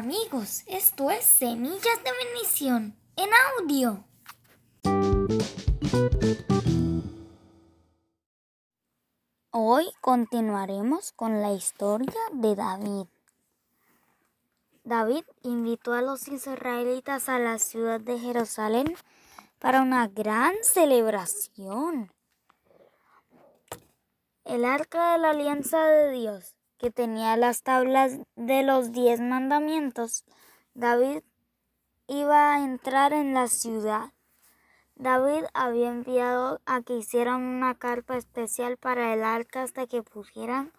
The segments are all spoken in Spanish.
amigos, esto es Semillas de Bendición en audio. Hoy continuaremos con la historia de David. David invitó a los israelitas a la ciudad de Jerusalén para una gran celebración. El arca de la alianza de Dios que tenía las tablas de los diez mandamientos, David iba a entrar en la ciudad. David había enviado a que hicieran una carpa especial para el arca hasta que pudieran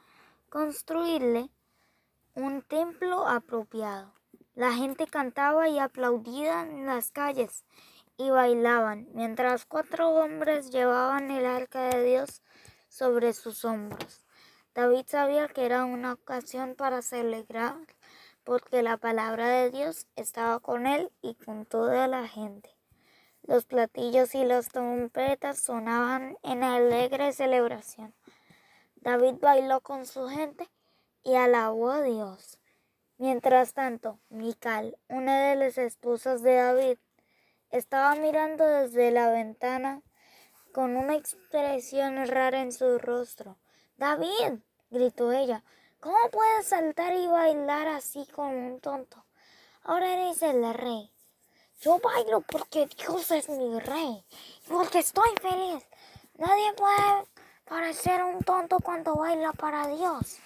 construirle un templo apropiado. La gente cantaba y aplaudía en las calles y bailaban, mientras cuatro hombres llevaban el arca de Dios sobre sus hombros. David sabía que era una ocasión para celebrar porque la palabra de Dios estaba con él y con toda la gente. Los platillos y las trompetas sonaban en alegre celebración. David bailó con su gente y alabó a Dios. Mientras tanto, Mical, una de las esposas de David, estaba mirando desde la ventana con una expresión rara en su rostro. David, gritó ella, ¿cómo puedes saltar y bailar así como un tonto? Ahora eres el rey. Yo bailo porque Dios es mi rey, porque estoy feliz. Nadie puede parecer un tonto cuando baila para Dios,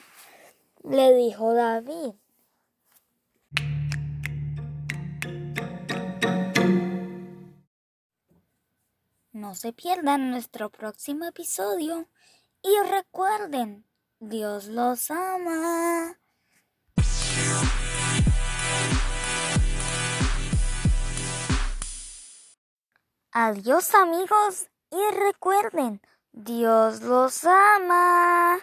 le dijo David. No se pierdan nuestro próximo episodio. Y recuerden, Dios los ama. Adiós amigos y recuerden, Dios los ama.